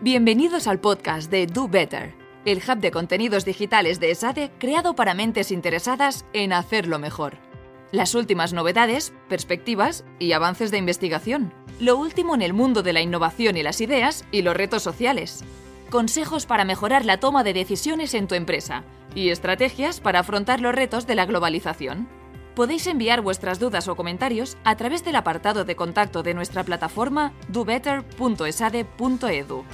Bienvenidos al podcast de Do Better, el hub de contenidos digitales de ESADE creado para mentes interesadas en hacerlo mejor. Las últimas novedades, perspectivas y avances de investigación. Lo último en el mundo de la innovación y las ideas y los retos sociales. Consejos para mejorar la toma de decisiones en tu empresa y estrategias para afrontar los retos de la globalización. Podéis enviar vuestras dudas o comentarios a través del apartado de contacto de nuestra plataforma dobetter.esade.edu.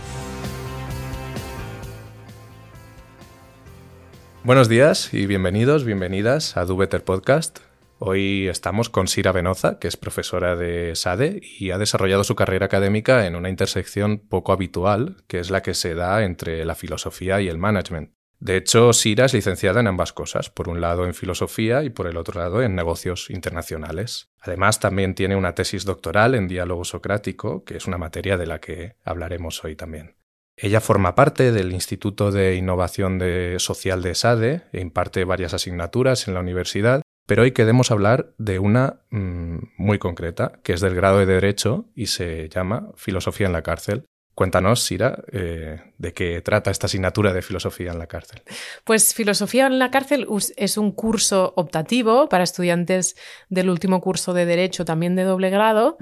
Buenos días y bienvenidos, bienvenidas a Do Better Podcast. Hoy estamos con Sira Venoza, que es profesora de SADE y ha desarrollado su carrera académica en una intersección poco habitual, que es la que se da entre la filosofía y el management. De hecho, Sira es licenciada en ambas cosas, por un lado en filosofía y por el otro lado en negocios internacionales. Además, también tiene una tesis doctoral en diálogo socrático, que es una materia de la que hablaremos hoy también. Ella forma parte del Instituto de Innovación Social de SADE e imparte varias asignaturas en la universidad, pero hoy queremos hablar de una mm, muy concreta, que es del grado de Derecho y se llama Filosofía en la cárcel, Cuéntanos, Sira, eh, de qué trata esta asignatura de filosofía en la cárcel. Pues filosofía en la cárcel es un curso optativo para estudiantes del último curso de Derecho, también de doble grado,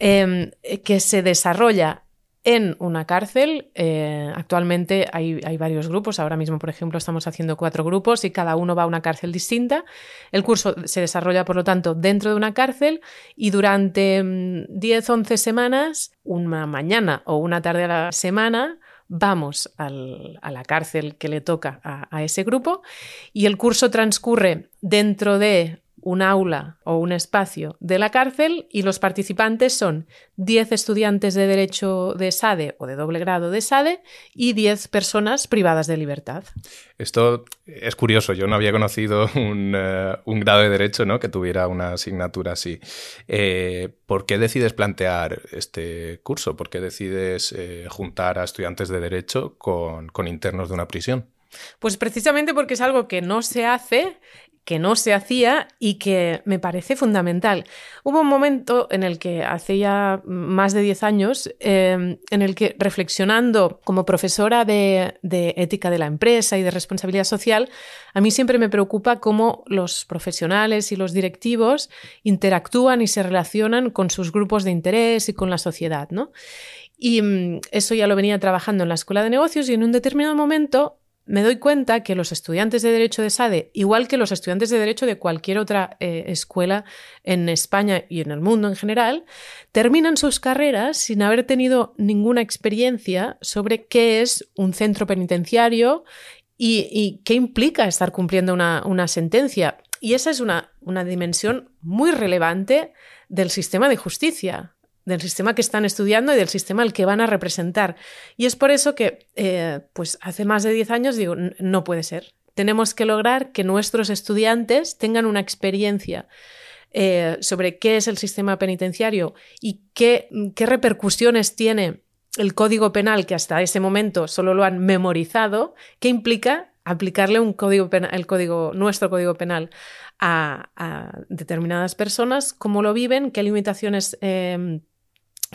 em, que se desarrolla en una cárcel. Eh, actualmente hay, varios grupos. Ahora mismo, por ejemplo, estamos haciendo cuatro grupos y cada uno va a una cárcel distinta. El curso se desarrolla, por lo tanto, dentro de una cárcel y durante 10, mm, 11 semanas, una mañana o una tarde a la semana, vamos a la cárcel que le toca a ese grupo y el curso transcurre dentro de un aula o un espacio de la cárcel y los participantes son 10 estudiantes de Derecho de SADE o de doble grado de SADE y 10 personas privadas de libertad. Esto es curioso, yo no había conocido un, eh, grado de Derecho ¿no? que tuviera una asignatura así. Eh, ¿Por qué decides plantear este curso? ¿Por qué decides eh, juntar a estudiantes de Derecho con, con internos de una prisión? Pues precisamente porque es algo que no se hace que no se hacía y que me parece fundamental. Hubo un momento en el que, hace ya más de 10 años, em, en el que reflexionando como profesora de, ética de la empresa y de responsabilidad social, a mí siempre me preocupa cómo los profesionales y los directivos interactúan y se relacionan con sus grupos de interés y con la sociedad. ¿no? Y mm, eso ya lo venía trabajando en la escuela de negocios y en un determinado momento me doy cuenta que los estudiantes de Derecho de SADE, igual que los estudiantes de Derecho de cualquier otra eh, escuela en España y en el mundo en general, terminan sus carreras sin haber tenido ninguna experiencia sobre qué es un centro penitenciario y, qué implica estar cumpliendo una, una sentencia. Y esa es una, una dimensión muy relevante del sistema de justicia del sistema que están estudiando y del sistema al que van a representar. Y es por eso que, eh, pues hace más de 10 años digo, no puede ser. Tenemos que lograr que nuestros estudiantes tengan una experiencia eh, sobre qué es el sistema penitenciario y qué, qué repercusiones tiene el código penal que hasta ese momento solo lo han memorizado, qué implica aplicarle un código penal, el código, nuestro código penal a, determinadas personas, cómo lo viven, qué limitaciones eh,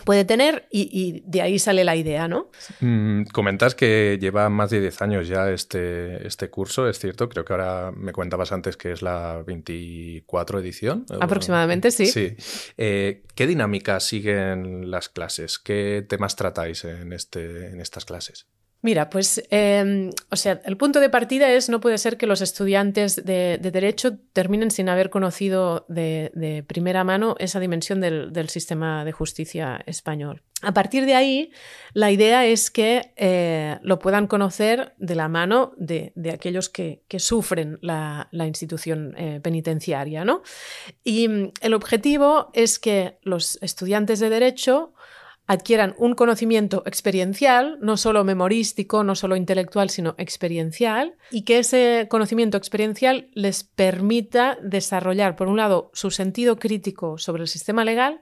puede tener y, de ahí sale la idea, ¿no? Mm, comentas que lleva más de 10 años ya este, este curso, es cierto, creo que ahora me cuentabas antes que es la 24 edición. Aproximadamente, sí. Sí. Eh, ¿Qué dinámica siguen las clases? ¿Qué temas tratáis en, este, en estas clases? Mira, pues, em, o sea, el punto de partida es no puede ser que los estudiantes de, Derecho terminen sin haber conocido de, primera mano esa dimensión del, sistema de justicia español. A partir de ahí, la idea es que eh, lo puedan conocer de la mano de, aquellos que, sufren la, institución eh, penitenciaria, ¿no? Y mm, el objetivo es que los estudiantes de Derecho adquieran un conocimiento experiencial, no solo memorístico, no solo intelectual, sino experiencial, y que ese conocimiento experiencial les permita desarrollar, por un lado, su sentido crítico sobre el sistema legal,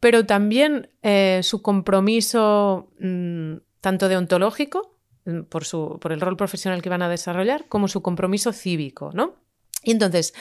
pero también eh, su compromiso mm, tanto deontológico, mm, por, su, por el rol profesional que van a desarrollar, como su compromiso cívico, ¿no? Y entonces,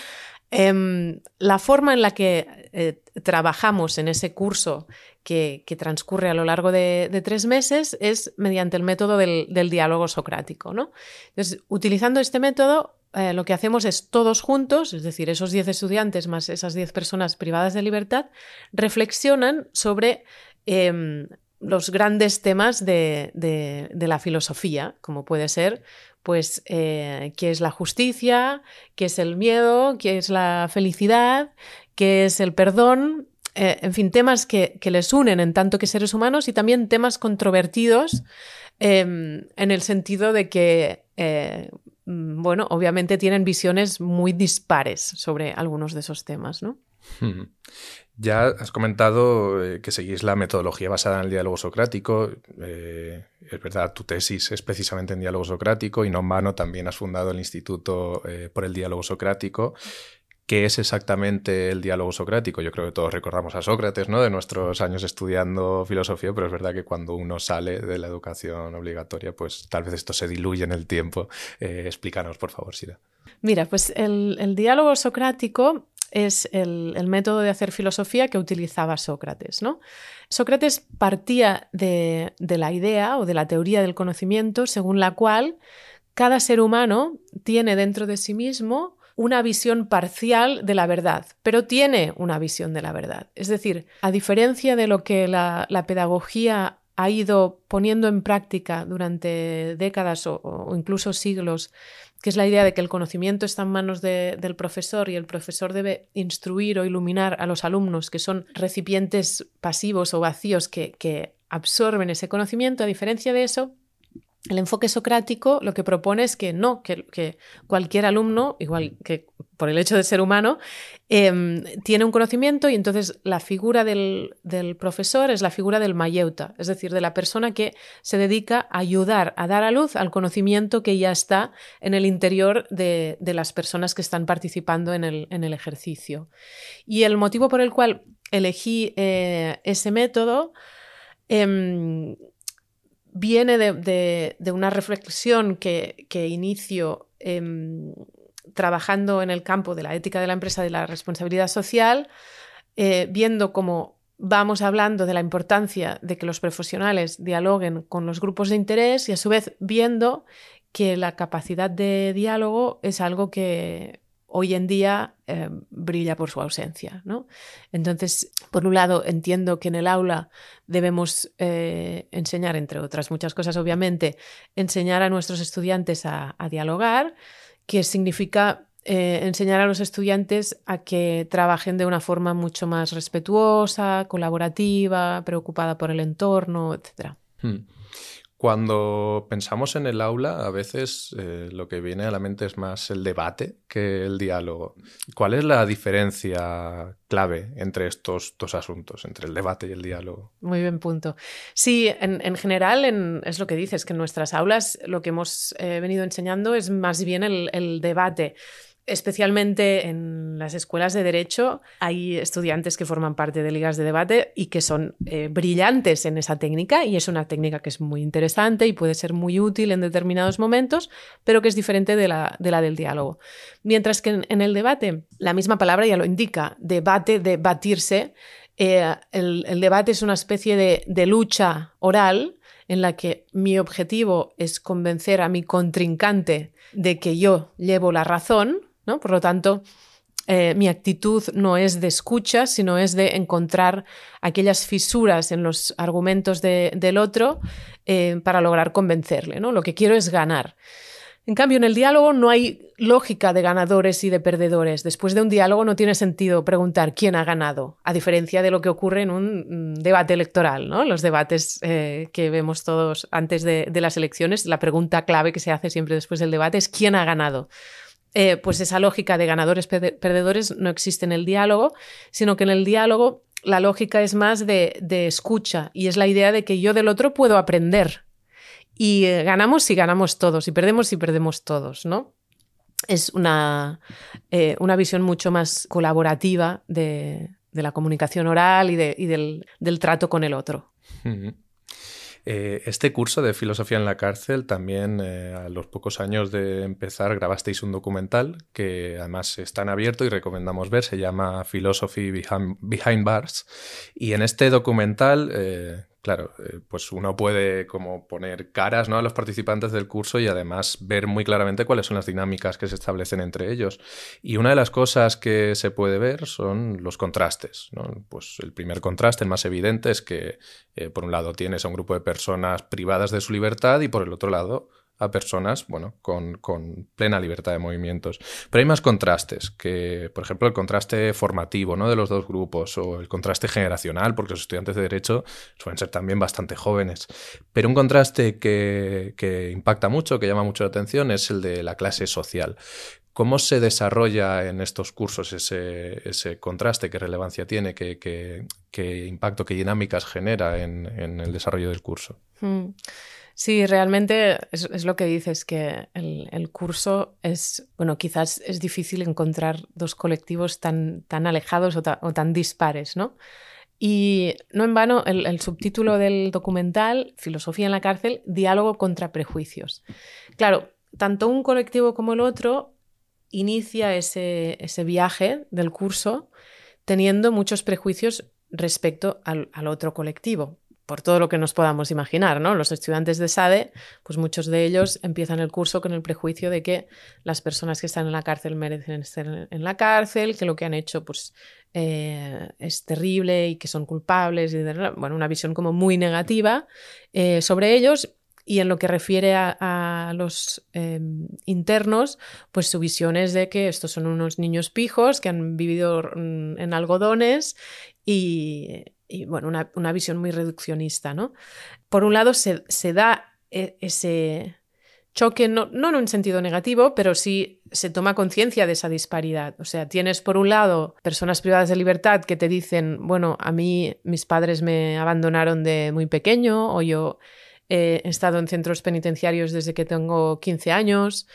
Em, la forma en la que eh, trabajamos en ese curso que, transcurre a lo largo de, tres meses es mediante el método del, diálogo socrático. ¿no? Entonces, utilizando este método, eh, lo que hacemos es todos juntos, es decir, esos 10 estudiantes más esas 10 personas privadas de libertad, reflexionan sobre em, los grandes temas de, la filosofía, como puede ser, pues, eh, qué es la justicia, qué es el miedo, qué es la felicidad, qué es el perdón, eh, en fin, temas que, les unen en tanto que seres humanos y también temas controvertidos em, en el sentido de que, eh, mm, bueno, obviamente tienen visiones muy dispares sobre algunos de esos temas, ¿no? Ya has comentado eh, que seguís la metodología basada en el diálogo socrático. es verdad, tu tesis es precisamente en diálogo socrático y no en vano también has fundado el Instituto por el Diálogo Socrático. ¿Qué es exactamente el diálogo socrático? Yo creo que todos recordamos a Sócrates, ¿no? De nuestros años estudiando filosofía, pero es verdad que cuando uno sale de la educación obligatoria, pues tal vez esto se diluye en el tiempo. Eh, explícanos, por favor, Sira. Mira, pues el, diálogo socrático es el, método de hacer filosofía que utilizaba Sócrates, ¿no? Sócrates partía de la idea o de la teoría del conocimiento según la cual cada ser humano tiene dentro de sí mismo una visión parcial de la verdad, pero tiene una visión de la verdad. Es decir, a diferencia de lo que la, pedagogía ha ido poniendo en práctica durante décadas o, incluso siglos, que es la idea de que el conocimiento está en manos del profesor y el profesor debe instruir o iluminar a los alumnos, que son recipientes pasivos o vacíos que, que absorben ese conocimiento. A diferencia de eso, el enfoque socrático lo que propone es que no, que, cualquier alumno, igual que por el hecho de ser humano, em, tiene un conocimiento y entonces la figura del, profesor es la figura del mayeuta, es decir, de la persona que se dedica a ayudar a dar a luz al conocimiento que ya está en el interior de, las personas que están participando en el, ejercicio. Y el motivo por el cual elegí eh, ese método em, viene de, una reflexión que, inicio em, trabajando en el campo de la ética de la empresa de la responsabilidad social, eh, viendo cómo vamos hablando de la importancia de que los profesionales dialoguen con los grupos de interés y a su vez viendo que la capacidad de diálogo es algo que hoy en día eh, brilla por su ausencia. ¿no? Entonces, por un lado, entiendo que en el aula debemos eh, enseñar, entre otras muchas cosas, obviamente, enseñar a nuestros estudiantes a, dialogar, que significa eh, enseñar a los estudiantes a que trabajen de una forma mucho más respetuosa, colaborativa, preocupada por el entorno, etc. Cuando pensamos en el aula, a veces eh, lo que viene a la mente es más el debate que el diálogo. ¿Cuál es la diferencia clave entre estos dos asuntos, entre el debate y el diálogo? Muy bien punto. Sí, en, general es lo que dices, que en nuestras aulas lo que hemos eh, venido enseñando es más bien el debate especialmente en las escuelas de derecho, hay estudiantes que forman parte de ligas de debate y que son eh, brillantes en esa técnica y es una técnica que es muy interesante y puede ser muy útil en determinados momentos, pero que es diferente de la, del diálogo. Mientras que en, el debate, la misma palabra ya lo indica, debate, debatirse, eh, el, debate es una especie de, de lucha oral en la que mi objetivo es convencer a mi contrincante de que yo llevo la razón por lo tanto, eh, mi actitud no es de escucha, sino es de encontrar aquellas fisuras en los argumentos del otro eh, para lograr convencerle. ¿no? Lo que quiero es ganar. En cambio, en el diálogo no hay lógica de ganadores y de perdedores. Después de un diálogo no tiene sentido preguntar quién ha ganado, a diferencia de lo que ocurre en un mm, debate electoral. ¿no? Los debates eh, que vemos todos antes de las elecciones, la pregunta clave que se hace siempre después del debate es quién ha ganado. Eh, pues esa lógica de ganadores-perdedores no existe en el diálogo, sino que en el diálogo la lógica es más de, escucha y es la idea de que yo del otro puedo aprender. Y eh, ganamos si ganamos todos y perdemos si perdemos todos, ¿no? Es una, eh, una visión mucho más colaborativa de, la comunicación oral y, del, trato con el otro. Eh, este curso de filosofía en la cárcel también eh, a los pocos años de empezar grabasteis un documental que además está en abierto y recomendamos ver, se llama Philosophy Behind, Bars. Y en este documental eh, Claro, eh, pues uno puede como poner caras ¿no? a los participantes del curso y además ver muy claramente cuáles son las dinámicas que se establecen entre ellos. Y una de las cosas que se puede ver son los contrastes. Pues el primer contraste, el más evidente, es que eh, por un lado tienes a un grupo de personas privadas de su libertad y por el otro lado a personas, bueno, con, plena libertad de movimientos. Pero hay más contrastes, que, por ejemplo, el contraste formativo ¿no? de los dos grupos o el contraste generacional, porque los estudiantes de Derecho suelen ser también bastante jóvenes. Pero un contraste que, impacta mucho, que llama mucho la atención, es el de la clase social. ¿Cómo se desarrolla en estos cursos ese, contraste? ¿Qué relevancia tiene? ¿Qué, impacto, qué dinámicas genera en, el desarrollo del curso? Hmm. Sí, realmente es, lo que dices, que el, curso es, bueno, quizás es difícil encontrar dos colectivos tan, tan alejados o, tan dispares, ¿no? Y no en vano, el, subtítulo del documental, Filosofía en la cárcel, Diálogo contra prejuicios. Claro, tanto un colectivo como el otro inicia ese, ese viaje del curso teniendo muchos prejuicios respecto al, al otro colectivo por todo lo que nos podamos imaginar, ¿no? Los estudiantes de SADE, pues muchos de ellos empiezan el curso con el prejuicio de que las personas que están en la cárcel merecen estar en la cárcel, que lo que han hecho pues eh, es terrible y que son culpables, y bueno, una visión como muy negativa eh, sobre ellos. Y en lo que refiere a, los em, internos, pues su visión es de que estos son unos niños pijos que han vivido mm, en algodones y, bueno, una, visión muy reduccionista, ¿no? Por un lado, se, da e, ese choque, no, no, en un sentido negativo, pero sí se toma conciencia de esa disparidad. O sea, tienes por un lado personas privadas de libertad que te dicen, bueno, a mí mis padres me abandonaron de muy pequeño o yo he estado en centros penitenciarios desde que tengo 15 años,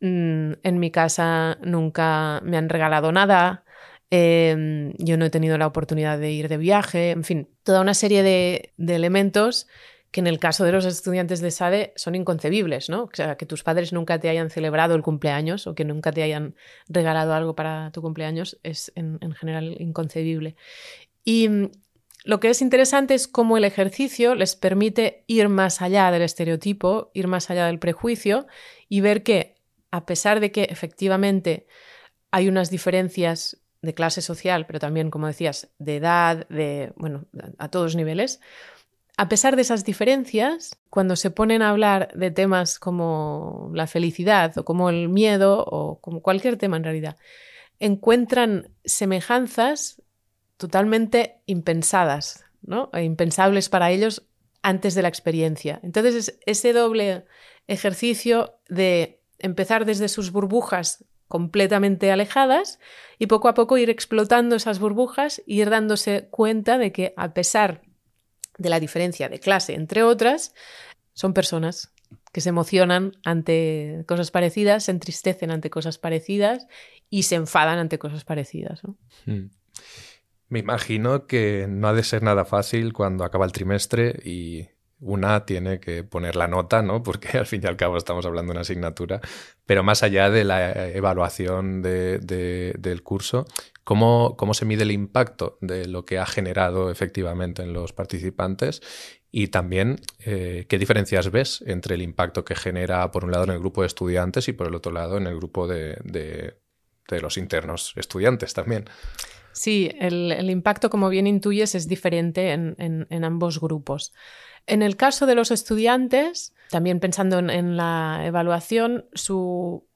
mm, en mi casa nunca me han regalado nada, Em, yo no he tenido la oportunidad de ir de viaje, en fin, toda una serie de, elementos que en el caso de los estudiantes de SADE son inconcebibles, ¿no? O sea, que tus padres nunca te hayan celebrado el cumpleaños o que nunca te hayan regalado algo para tu cumpleaños es en, general inconcebible. Y lo que es interesante es cómo el ejercicio les permite ir más allá del estereotipo, ir más allá del prejuicio y ver que, a pesar de que efectivamente hay unas diferencias de clase social, pero también, como decías, de edad, de, bueno, a todos niveles, a pesar de esas diferencias, cuando se ponen a hablar de temas como la felicidad o como el miedo o como cualquier tema en realidad, encuentran semejanzas totalmente impensadas, ¿no? E impensables para ellos antes de la experiencia. Entonces, ese doble ejercicio de empezar desde sus burbujas completamente alejadas y poco a poco ir explotando esas burbujas e ir dándose cuenta de que a pesar de la diferencia de clase, entre otras, son personas que se emocionan ante cosas parecidas, se entristecen ante cosas parecidas y se enfadan ante cosas parecidas. Hmm. Me imagino que no ha de ser nada fácil cuando acaba el trimestre y una tiene que poner la nota, ¿no? Porque al fin y al cabo estamos hablando de una asignatura. Pero más allá de la evaluación del curso, ¿cómo, ¿cómo, se mide el impacto de lo que ha generado efectivamente en los participantes? Y también, eh, ¿qué diferencias ves entre el impacto que genera, por un lado, en el grupo de estudiantes y por el otro lado, en el grupo de, los internos estudiantes también? Sí, el, impacto, como bien intuyes, es diferente en ambos grupos. En el caso de los estudiantes, también pensando en, la evaluación, su,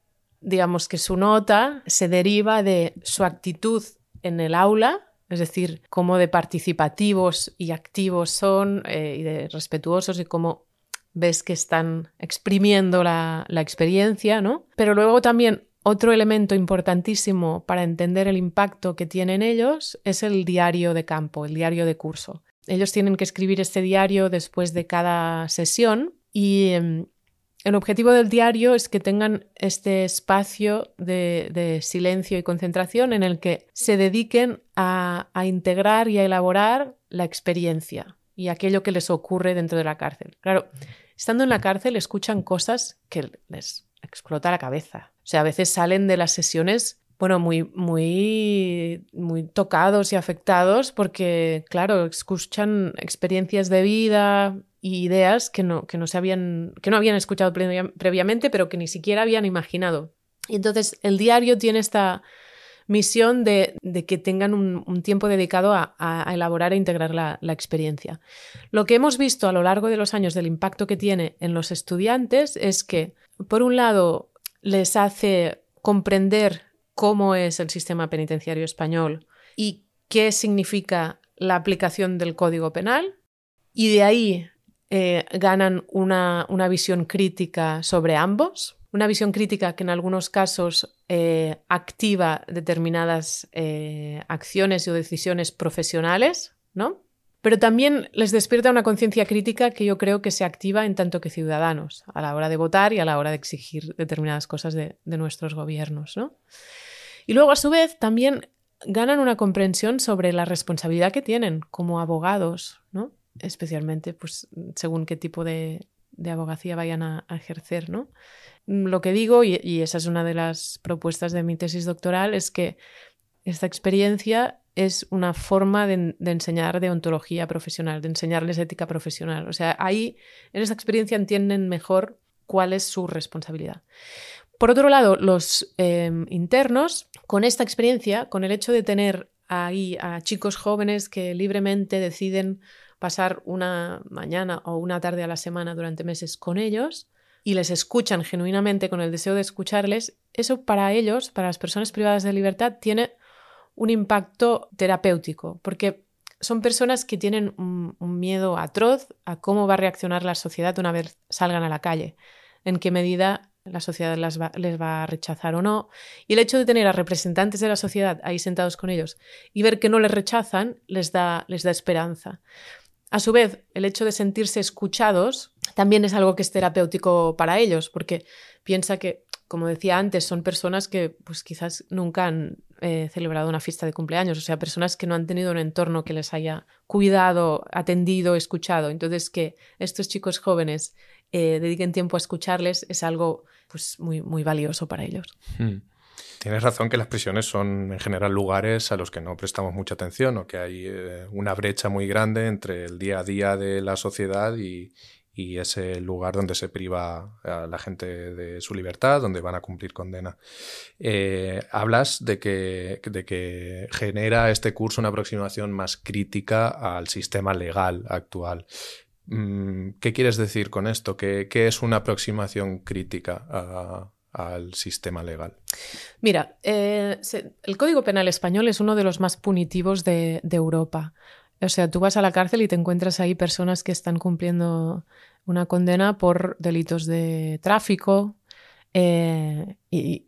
digamos que su nota se deriva de su actitud en el aula, es decir, cómo de participativos y activos son eh, y de respetuosos y cómo ves que están exprimiendo la, la experiencia, ¿no? Pero luego también otro elemento importantísimo para entender el impacto que tienen ellos es el diario de campo, el diario de curso. Ellos tienen que escribir este diario después de cada sesión y em, el objetivo del diario es que tengan este espacio de, silencio y concentración en el que se dediquen a, integrar y a elaborar la experiencia y aquello que les ocurre dentro de la cárcel. Claro, estando en la cárcel escuchan cosas que les explota la cabeza. O sea, a veces salen de las sesiones, bueno, muy, muy, muy tocados y afectados porque, claro, escuchan experiencias de vida y ideas que no, que no, se habían, que no habían escuchado previamente, pero que ni siquiera habían imaginado. Y entonces el diario tiene esta misión de, que tengan un, tiempo dedicado a, elaborar e integrar la, experiencia. Lo que hemos visto a lo largo de los años del impacto que tiene en los estudiantes es que, por un lado, les hace comprender cómo es el sistema penitenciario español y qué significa la aplicación del Código Penal, y de ahí eh, ganan una, una visión crítica sobre ambos una visión crítica que en algunos casos eh, activa determinadas eh, acciones o decisiones profesionales, ¿no? Pero también les despierta una conciencia crítica que yo creo que se activa en tanto que ciudadanos, a la hora de votar y a la hora de exigir determinadas cosas de, nuestros gobiernos, ¿no? Y luego, a su vez, también ganan una comprensión sobre la responsabilidad que tienen como abogados, ¿no? Especialmente, pues, según qué tipo de, abogacía vayan a, ejercer, ¿no? lo que digo, y, esa es una de las propuestas de mi tesis doctoral, es que esta experiencia es una forma de, enseñar de ontología profesional, de enseñarles ética profesional. O sea, ahí en esa experiencia entienden mejor cuál es su responsabilidad. Por otro lado, los em, internos, con esta experiencia, con el hecho de tener ahí a chicos jóvenes que libremente deciden pasar una mañana o una tarde a la semana durante meses con ellos, y les escuchan genuinamente con el deseo de escucharles, eso para ellos, para las personas privadas de libertad, tiene un impacto terapéutico, porque son personas que tienen un, miedo atroz a cómo va a reaccionar la sociedad una vez salgan a la calle, en qué medida la sociedad les va a rechazar o no. Y el hecho de tener a representantes de la sociedad ahí sentados con ellos y ver que no les rechazan les da, les da esperanza. A su vez, el hecho de sentirse escuchados también es algo que es terapéutico para ellos, porque piensa que, como decía antes, son personas que pues quizás nunca han eh, celebrado una fiesta de cumpleaños, o sea, personas que no han tenido un entorno que les haya cuidado, atendido, escuchado. Entonces, que estos chicos jóvenes eh, dediquen tiempo a escucharles es algo pues muy, muy valioso para ellos. Hmm. Tienes razón que las prisiones son en general lugares a los que no prestamos mucha atención o que hay eh, una brecha muy grande entre el día a día de la sociedad y, ese lugar donde se priva a la gente de su libertad, donde van a cumplir condena. Eh, hablas de que, de que genera este curso una aproximación más crítica al sistema legal actual. Mm, ¿Qué quieres decir con esto? ¿Qué, qué es una aproximación crítica al sistema legal? Mira, eh, el Código Penal español es uno de los más punitivos de, Europa. O sea, tú vas a la cárcel y te encuentras ahí personas que están cumpliendo una condena por delitos de tráfico eh, y,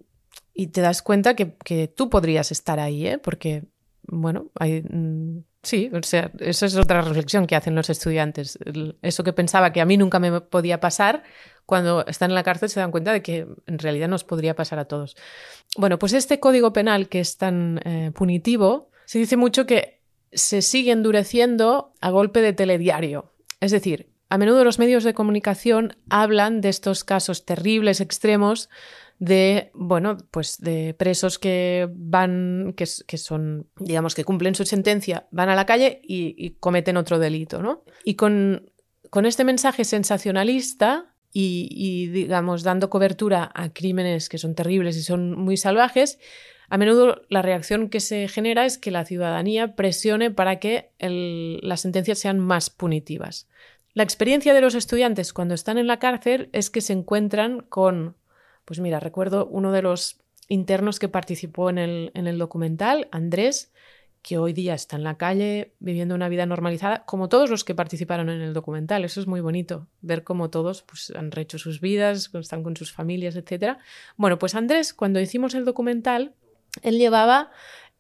te das cuenta que, tú podrías estar ahí, ¿eh? porque, bueno, hay, mm, sí, o sea, eso es otra reflexión que hacen los estudiantes. Eso que pensaba que a mí nunca me podía pasar, cuando están en la cárcel se dan cuenta de que en realidad nos podría pasar a todos. Bueno, pues este código penal que es tan eh, punitivo, se dice mucho que se sigue endureciendo a golpe de telediario. Es decir, a menudo los medios de comunicación hablan de estos casos terribles, extremos, de, bueno, pues de presos que van, que, son, digamos, que cumplen su sentencia, van a la calle y, y cometen otro delito, ¿no? Y con, con este mensaje sensacionalista y, digamos, dando cobertura a crímenes que son terribles y son muy salvajes, a menudo la reacción que se genera es que la ciudadanía presione para que las sentencias sean más punitivas. La experiencia de los estudiantes cuando están en la cárcel es que se encuentran con, pues mira, recuerdo uno de los internos que participó en el, en el documental, Andrés, que hoy día está en la calle viviendo una vida normalizada, como todos los que participaron en el documental. Eso es muy bonito, ver cómo todos pues, han rehecho sus vidas, están con sus familias, etc. Bueno, pues Andrés, cuando hicimos el documental, él llevaba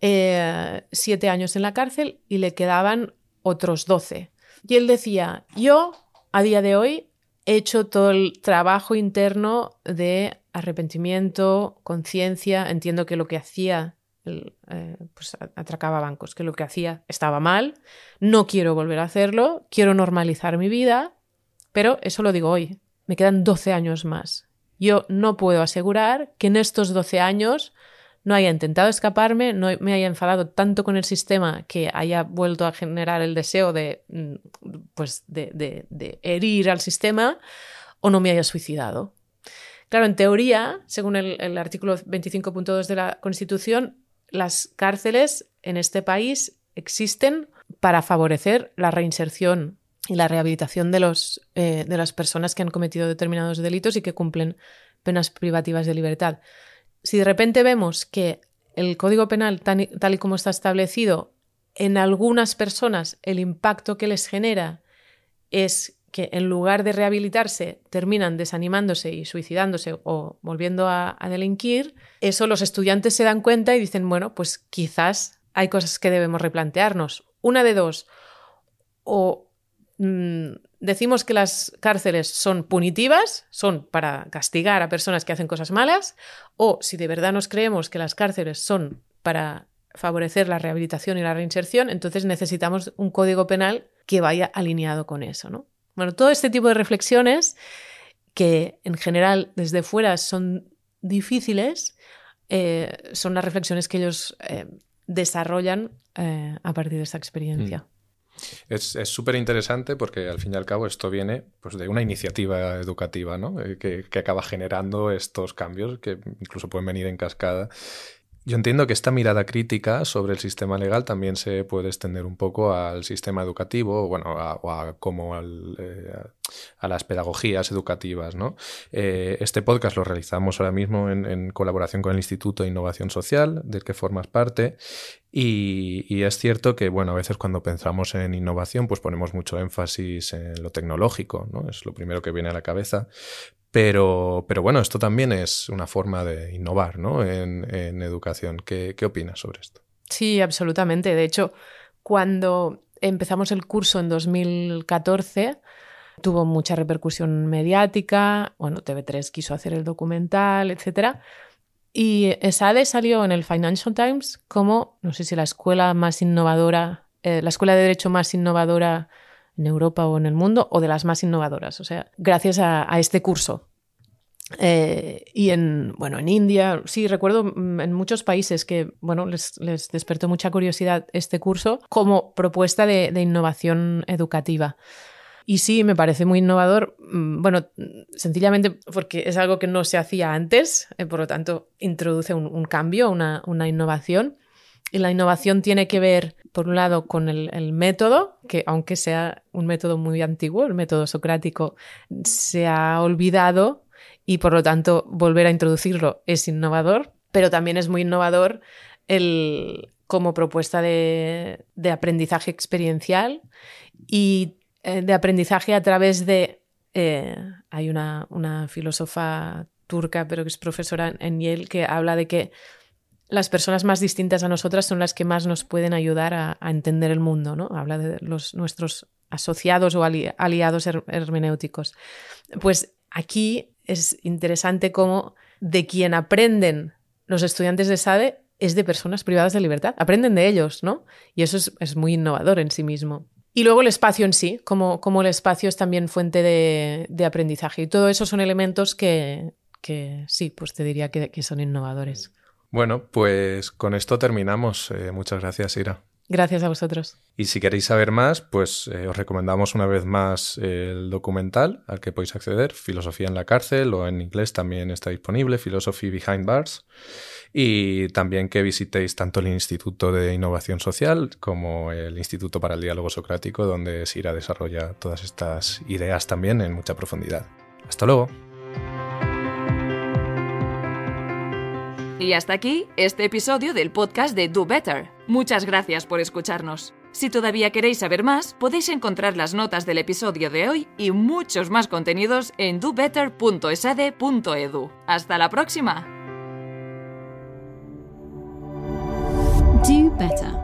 eh, siete años en la cárcel y le quedaban otros doce. Y él decía, yo a día de hoy he hecho todo el trabajo interno de arrepentimiento, conciencia, entiendo que lo que hacía eh, pues atracaba bancos, que lo que hacía estaba mal, no quiero volver a hacerlo, quiero normalizar mi vida, pero eso lo digo hoy, me quedan 12 años más. Yo no puedo asegurar que en estos 12 años no haya intentado escaparme, no me haya enfadado tanto con el sistema que haya vuelto a generar el deseo de, mm, pues de, herir al sistema o no me haya suicidado. Claro, en teoría, según el, el artículo 25.2 de la Constitución, las cárceles en este país existen para favorecer la reinserción y la rehabilitación de, los, eh, de las personas que han cometido determinados delitos y que cumplen penas privativas de libertad. Si de repente vemos que el Código Penal, tal y como está establecido, en algunas personas el impacto que les genera es que en lugar de rehabilitarse terminan desanimándose y suicidándose o volviendo a, delinquir, eso los estudiantes se dan cuenta y dicen, bueno, pues quizás hay cosas que debemos replantearnos. Una de dos, o Mm, decimos que las cárceles son punitivas, son para castigar a personas que hacen cosas malas, o si de verdad nos creemos que las cárceles son para favorecer la rehabilitación y la reinserción, entonces necesitamos un código penal que vaya alineado con eso, ¿no? Bueno, todo este tipo de reflexiones que en general desde fuera son difíciles, eh, son las reflexiones que ellos eh, desarrollan eh, a partir de esta experiencia. Mm. Es súper interesante porque al fin y al cabo esto viene pues, de una iniciativa educativa ¿no? Eh, que, que, acaba generando estos cambios que incluso pueden venir en cascada yo entiendo que esta mirada crítica sobre el sistema legal también se puede extender un poco al sistema educativo, bueno, o a, como eh, a las pedagogías educativas, ¿no? Eh, este podcast lo realizamos ahora mismo en, colaboración con el Instituto de Innovación Social, del que formas parte, y, es cierto que, bueno, a veces cuando pensamos en innovación, pues ponemos mucho énfasis en lo tecnológico, ¿no? Es lo primero que viene a la cabeza, pero, pero bueno, esto también es una forma de innovar ¿no? en, educación. ¿Qué, ¿Qué opinas sobre esto? Sí, absolutamente. De hecho, cuando empezamos el curso en 2014, tuvo mucha repercusión mediática. Bueno, TV3 quiso hacer el documental, etc. Y ESADE salió en el Financial Times como, no sé si la escuela más innovadora, eh, la escuela de derecho más innovadora en Europa o en el mundo, o de las más innovadoras. O sea, gracias a, este curso. Eh, y en, bueno, en India, sí, recuerdo mm, en muchos países que, bueno, les, despertó mucha curiosidad este curso como propuesta de, innovación educativa. Y sí, me parece muy innovador, mm, bueno, sencillamente porque es algo que no se hacía antes, eh, por lo tanto, introduce un, cambio, una, una innovación. Y la innovación tiene que ver, por un lado, con el, método, que aunque sea un método muy antiguo, el método socrático, se ha olvidado y por lo tanto volver a introducirlo es innovador, pero también es muy innovador el, como propuesta de, aprendizaje experiencial y eh, de aprendizaje a través de... Eh, hay una, una filósofa turca, pero que es profesora en Yale, que habla de que las personas más distintas a nosotras son las que más nos pueden ayudar a, entender el mundo, ¿no? Habla de los, nuestros asociados o aliados hermenéuticos. Pues aquí es interesante cómo de quien aprenden los estudiantes de SADE es de personas privadas de libertad. Aprenden de ellos, ¿no? Y eso es, muy innovador en sí mismo. Y luego el espacio en sí, como, como el espacio es también fuente de, aprendizaje. Y todo eso son elementos que, sí, pues te diría que son innovadores. Bueno, pues con esto terminamos. Eh, muchas gracias, Ira. Gracias a vosotros. Y si queréis saber más, pues eh, os recomendamos una vez más el documental al que podéis acceder, Filosofía en la cárcel, o en inglés también está disponible, Philosophy Behind Bars. Y también que visitéis tanto el Instituto de Innovación Social como el Instituto para el Diálogo Socrático, donde Sira desarrolla todas estas ideas también en mucha profundidad. Hasta luego. Y hasta aquí este episodio del podcast de Do Better. Muchas gracias por escucharnos. Si todavía queréis saber más, podéis encontrar las notas del episodio de hoy y muchos más contenidos en dobetter.esade.edu. ¡Hasta la próxima! Do Better